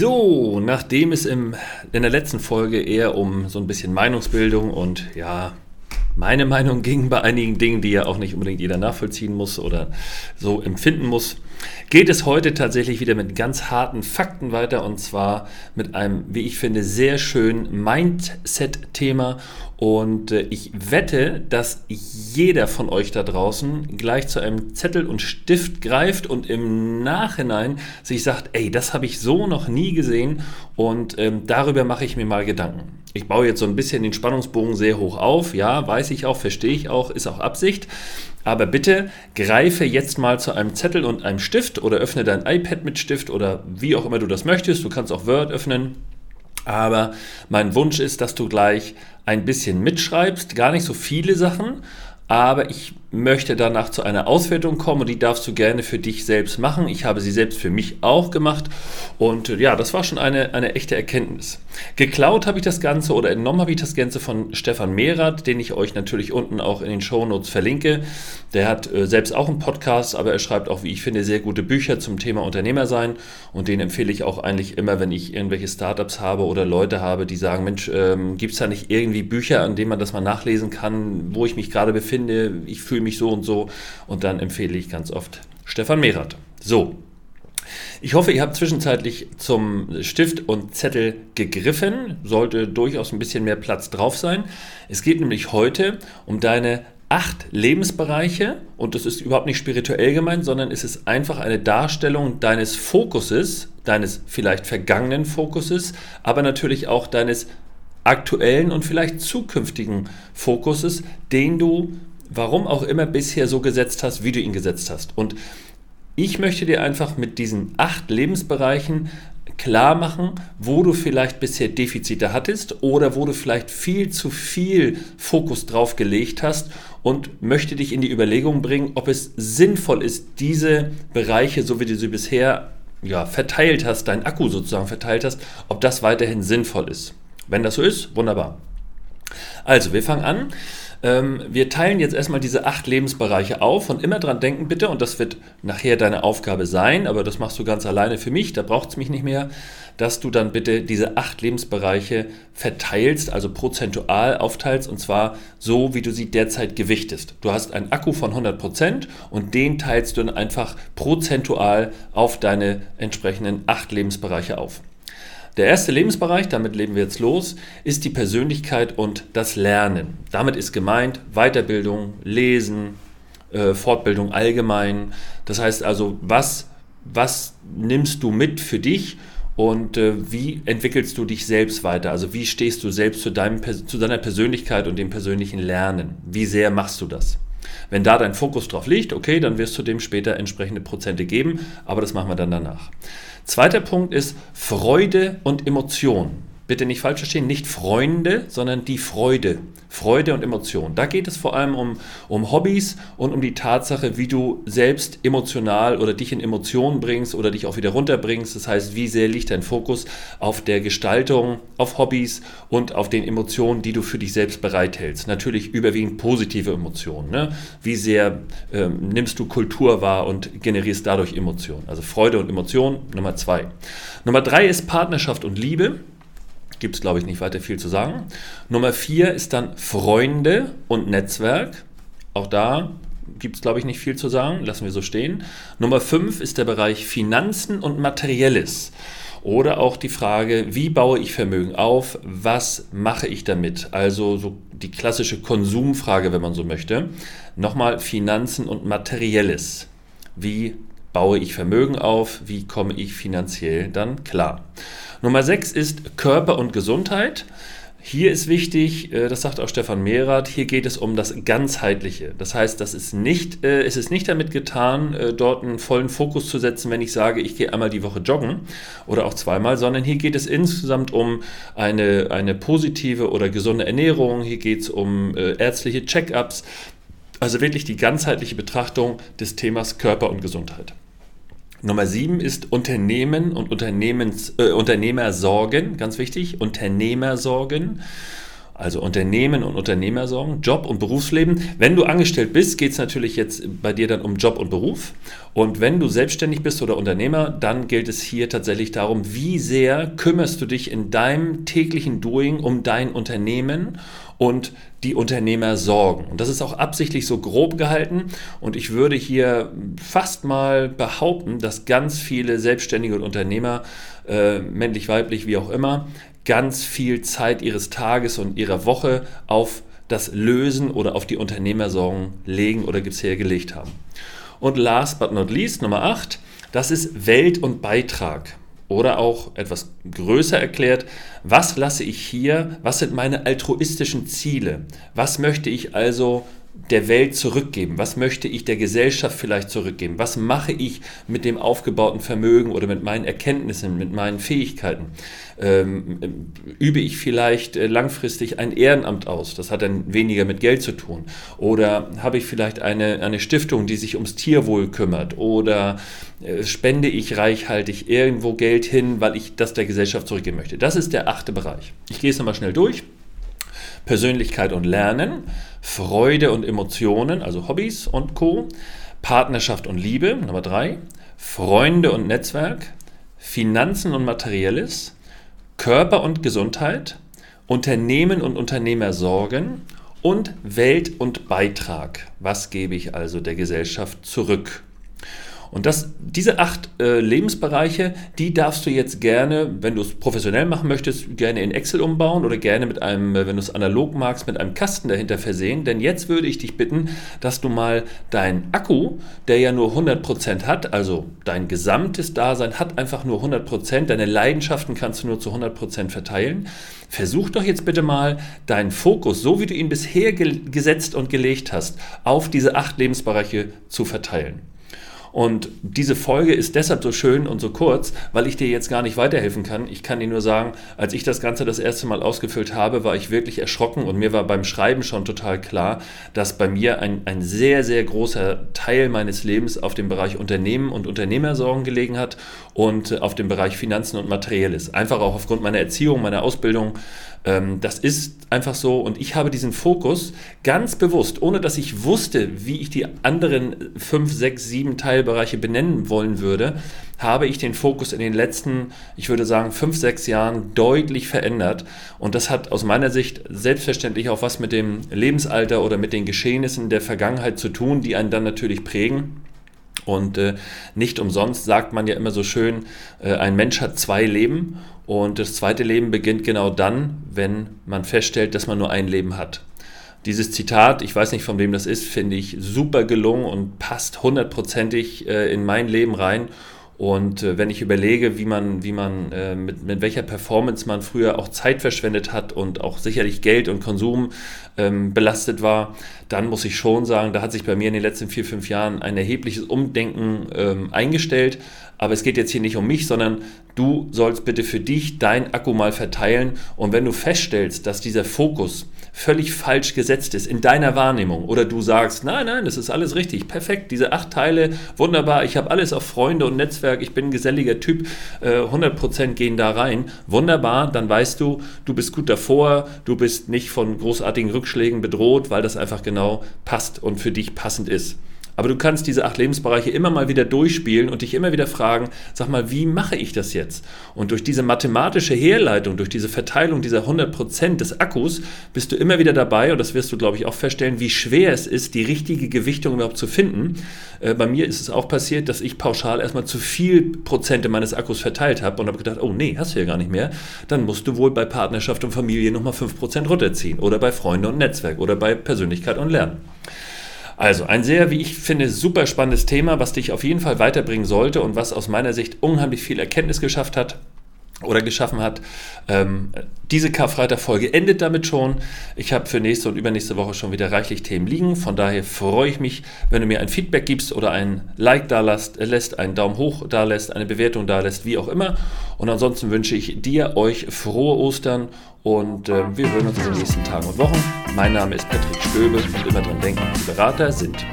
So, nachdem es im, in der letzten Folge eher um so ein bisschen Meinungsbildung und ja, meine Meinung ging bei einigen Dingen, die ja auch nicht unbedingt jeder nachvollziehen muss oder so empfinden muss, geht es heute tatsächlich wieder mit ganz harten Fakten weiter und zwar mit einem, wie ich finde, sehr schönen Mindset-Thema. Und äh, ich wette, dass jeder von euch da draußen gleich zu einem Zettel und Stift greift und im Nachhinein sich sagt, ey, das habe ich so noch nie gesehen und ähm, darüber mache ich mir mal Gedanken. Ich baue jetzt so ein bisschen den Spannungsbogen sehr hoch auf. Ja, weiß ich auch, verstehe ich auch, ist auch Absicht. Aber bitte greife jetzt mal zu einem Zettel und einem Stift oder öffne dein iPad mit Stift oder wie auch immer du das möchtest. Du kannst auch Word öffnen. Aber mein Wunsch ist, dass du gleich ein bisschen mitschreibst, gar nicht so viele Sachen, aber ich möchte danach zu einer Auswertung kommen und die darfst du gerne für dich selbst machen. Ich habe sie selbst für mich auch gemacht und äh, ja, das war schon eine, eine echte Erkenntnis. Geklaut habe ich das Ganze oder entnommen habe ich das Ganze von Stefan Mehrath, den ich euch natürlich unten auch in den Shownotes verlinke. Der hat äh, selbst auch einen Podcast, aber er schreibt auch, wie ich finde, sehr gute Bücher zum Thema Unternehmer sein und den empfehle ich auch eigentlich immer, wenn ich irgendwelche Startups habe oder Leute habe, die sagen, Mensch, ähm, gibt es da nicht irgendwie Bücher, an denen man das mal nachlesen kann, wo ich mich gerade befinde, ich fühle fühle mich so und so und dann empfehle ich ganz oft Stefan Mehrath. So, ich hoffe, ihr habt zwischenzeitlich zum Stift und Zettel gegriffen. Sollte durchaus ein bisschen mehr Platz drauf sein. Es geht nämlich heute um deine acht Lebensbereiche und das ist überhaupt nicht spirituell gemeint, sondern es ist einfach eine Darstellung deines Fokuses, deines vielleicht vergangenen Fokuses, aber natürlich auch deines aktuellen und vielleicht zukünftigen Fokuses, den du warum auch immer bisher so gesetzt hast, wie du ihn gesetzt hast. Und ich möchte dir einfach mit diesen acht Lebensbereichen klar machen, wo du vielleicht bisher Defizite hattest oder wo du vielleicht viel zu viel Fokus drauf gelegt hast und möchte dich in die Überlegung bringen, ob es sinnvoll ist, diese Bereiche, so wie du sie bisher ja, verteilt hast, dein Akku sozusagen verteilt hast, ob das weiterhin sinnvoll ist. Wenn das so ist, wunderbar. Also, wir fangen an. Ähm, wir teilen jetzt erstmal diese acht Lebensbereiche auf und immer dran denken bitte, und das wird nachher deine Aufgabe sein, aber das machst du ganz alleine für mich, da braucht es mich nicht mehr, dass du dann bitte diese acht Lebensbereiche verteilst, also prozentual aufteilst und zwar so, wie du sie derzeit gewichtest. Du hast einen Akku von 100% und den teilst du dann einfach prozentual auf deine entsprechenden acht Lebensbereiche auf. Der erste Lebensbereich, damit leben wir jetzt los, ist die Persönlichkeit und das Lernen. Damit ist gemeint Weiterbildung, Lesen, äh, Fortbildung allgemein. Das heißt also, was, was nimmst du mit für dich und äh, wie entwickelst du dich selbst weiter? Also wie stehst du selbst zu, deinem, zu deiner Persönlichkeit und dem persönlichen Lernen? Wie sehr machst du das? Wenn da dein Fokus drauf liegt, okay, dann wirst du dem später entsprechende Prozente geben, aber das machen wir dann danach. Zweiter Punkt ist Freude und Emotion bitte nicht falsch verstehen, nicht Freunde, sondern die Freude. Freude und Emotion. Da geht es vor allem um, um Hobbys und um die Tatsache, wie du selbst emotional oder dich in Emotionen bringst oder dich auch wieder runterbringst. Das heißt, wie sehr liegt dein Fokus auf der Gestaltung, auf Hobbys und auf den Emotionen, die du für dich selbst bereithältst. Natürlich überwiegend positive Emotionen. Ne? Wie sehr ähm, nimmst du Kultur wahr und generierst dadurch Emotionen. Also Freude und Emotion, Nummer zwei. Nummer drei ist Partnerschaft und Liebe gibt es, glaube ich, nicht weiter viel zu sagen. Nummer vier ist dann Freunde und Netzwerk. Auch da gibt es, glaube ich, nicht viel zu sagen. Lassen wir so stehen. Nummer fünf ist der Bereich Finanzen und Materielles. Oder auch die Frage, wie baue ich Vermögen auf? Was mache ich damit? Also so die klassische Konsumfrage, wenn man so möchte. Nochmal Finanzen und Materielles. Wie baue ich Vermögen auf? Wie komme ich finanziell dann klar? Nummer 6 ist Körper und Gesundheit. Hier ist wichtig, äh, das sagt auch Stefan Mehrath, hier geht es um das Ganzheitliche. Das heißt, das ist nicht, äh, es ist nicht damit getan, äh, dort einen vollen Fokus zu setzen, wenn ich sage, ich gehe einmal die Woche joggen oder auch zweimal, sondern hier geht es insgesamt um eine, eine positive oder gesunde Ernährung, hier geht es um ärztliche Check-ups, also wirklich die ganzheitliche Betrachtung des Themas Körper und Gesundheit. Nummer sieben ist Unternehmen und Unternehmens, äh, Unternehmersorgen, ganz wichtig, Unternehmersorgen. Also Unternehmen und Unternehmersorgen, Job und Berufsleben. Wenn du angestellt bist, geht es natürlich jetzt bei dir dann um Job und Beruf. Und wenn du selbstständig bist oder Unternehmer, dann gilt es hier tatsächlich darum, wie sehr kümmerst du dich in deinem täglichen Doing um dein Unternehmen und die Unternehmer sorgen. Und das ist auch absichtlich so grob gehalten. Und ich würde hier fast mal behaupten, dass ganz viele Selbstständige und Unternehmer, äh, männlich, weiblich, wie auch immer, ganz viel Zeit ihres Tages und ihrer Woche auf das Lösen oder auf die Unternehmersorgen legen oder bisher gelegt haben. Und last but not least, Nummer 8, das ist Welt und Beitrag. Oder auch etwas größer erklärt, was lasse ich hier, was sind meine altruistischen Ziele? Was möchte ich also der Welt zurückgeben? Was möchte ich der Gesellschaft vielleicht zurückgeben? Was mache ich mit dem aufgebauten Vermögen oder mit meinen Erkenntnissen, mit meinen Fähigkeiten? Ähm, übe ich vielleicht äh, langfristig ein Ehrenamt aus? Das hat dann weniger mit Geld zu tun. Oder habe ich vielleicht eine, eine Stiftung, die sich ums Tierwohl kümmert? Oder äh, spende ich reichhaltig irgendwo Geld hin, weil ich das der Gesellschaft zurückgeben möchte? Das ist der achte Bereich. Ich gehe es nochmal schnell durch. Persönlichkeit und Lernen, Freude und Emotionen, also Hobbys und Co. Partnerschaft und Liebe, Nummer drei. Freunde und Netzwerk, Finanzen und Materielles, Körper und Gesundheit, Unternehmen und Unternehmersorgen und Welt und Beitrag. Was gebe ich also der Gesellschaft zurück? Und das, diese acht äh, Lebensbereiche, die darfst du jetzt gerne, wenn du es professionell machen möchtest, gerne in Excel umbauen oder gerne mit einem, äh, wenn du es analog magst, mit einem Kasten dahinter versehen. Denn jetzt würde ich dich bitten, dass du mal dein Akku, der ja nur 100% hat, also dein gesamtes Dasein hat einfach nur 100%, deine Leidenschaften kannst du nur zu 100% verteilen. Versuch doch jetzt bitte mal deinen Fokus, so wie du ihn bisher gesetzt und gelegt hast, auf diese acht Lebensbereiche zu verteilen. Und diese Folge ist deshalb so schön und so kurz, weil ich dir jetzt gar nicht weiterhelfen kann. Ich kann dir nur sagen, als ich das Ganze das erste Mal ausgefüllt habe, war ich wirklich erschrocken und mir war beim Schreiben schon total klar, dass bei mir ein, ein sehr, sehr großer Teil meines Lebens auf dem Bereich Unternehmen und Unternehmersorgen gelegen hat und auf dem Bereich Finanzen und Materielles. Einfach auch aufgrund meiner Erziehung, meiner Ausbildung ähm, das ist einfach so und ich habe diesen Fokus ganz bewusst, ohne dass ich wusste, wie ich die anderen fünf, sechs, sieben Teilbereiche benennen wollen würde, habe ich den Fokus in den letzten, ich würde sagen, fünf, sechs Jahren deutlich verändert. Und das hat aus meiner Sicht selbstverständlich auch was mit dem Lebensalter oder mit den Geschehnissen der Vergangenheit zu tun, die einen dann natürlich prägen. Und äh, nicht umsonst sagt man ja immer so schön, äh, ein Mensch hat zwei Leben und das zweite Leben beginnt genau dann, wenn man feststellt, dass man nur ein Leben hat. Dieses Zitat, ich weiß nicht von wem das ist, finde ich super gelungen und passt hundertprozentig äh, in mein Leben rein. Und äh, wenn ich überlege, wie man, wie man äh, mit, mit welcher Performance man früher auch Zeit verschwendet hat und auch sicherlich Geld und Konsum ähm, belastet war, dann muss ich schon sagen, da hat sich bei mir in den letzten vier, fünf Jahren ein erhebliches Umdenken ähm, eingestellt. Aber es geht jetzt hier nicht um mich, sondern du sollst bitte für dich dein Akku mal verteilen. Und wenn du feststellst, dass dieser Fokus völlig falsch gesetzt ist in deiner Wahrnehmung. Oder du sagst, nein, nein, das ist alles richtig, perfekt, diese acht Teile, wunderbar, ich habe alles auf Freunde und Netzwerk, ich bin ein geselliger Typ, 100% äh, gehen da rein, wunderbar, dann weißt du, du bist gut davor, du bist nicht von großartigen Rückschlägen bedroht, weil das einfach genau passt und für dich passend ist. Aber du kannst diese acht Lebensbereiche immer mal wieder durchspielen und dich immer wieder fragen, sag mal, wie mache ich das jetzt? Und durch diese mathematische Herleitung, durch diese Verteilung dieser 100% des Akkus, bist du immer wieder dabei, und das wirst du, glaube ich, auch feststellen, wie schwer es ist, die richtige Gewichtung überhaupt zu finden. Äh, bei mir ist es auch passiert, dass ich pauschal erstmal zu viel Prozente meines Akkus verteilt habe und habe gedacht, oh nee, hast du ja gar nicht mehr. Dann musst du wohl bei Partnerschaft und Familie nochmal 5% runterziehen oder bei Freunde und Netzwerk oder bei Persönlichkeit und Lernen. Also ein sehr, wie ich finde, super spannendes Thema, was dich auf jeden Fall weiterbringen sollte und was aus meiner Sicht unheimlich viel Erkenntnis geschafft hat oder geschaffen hat. Ähm, diese Karfreitag-Folge endet damit schon. Ich habe für nächste und übernächste Woche schon wieder reichlich Themen liegen. Von daher freue ich mich, wenn du mir ein Feedback gibst oder ein Like da lässt, lässt einen Daumen hoch da lässt, eine Bewertung da lässt, wie auch immer. Und ansonsten wünsche ich dir, euch frohe Ostern und äh, wir hören uns in den nächsten Tagen und Wochen. Mein Name ist Patrick Stöbe und immer dran denken, die Berater sind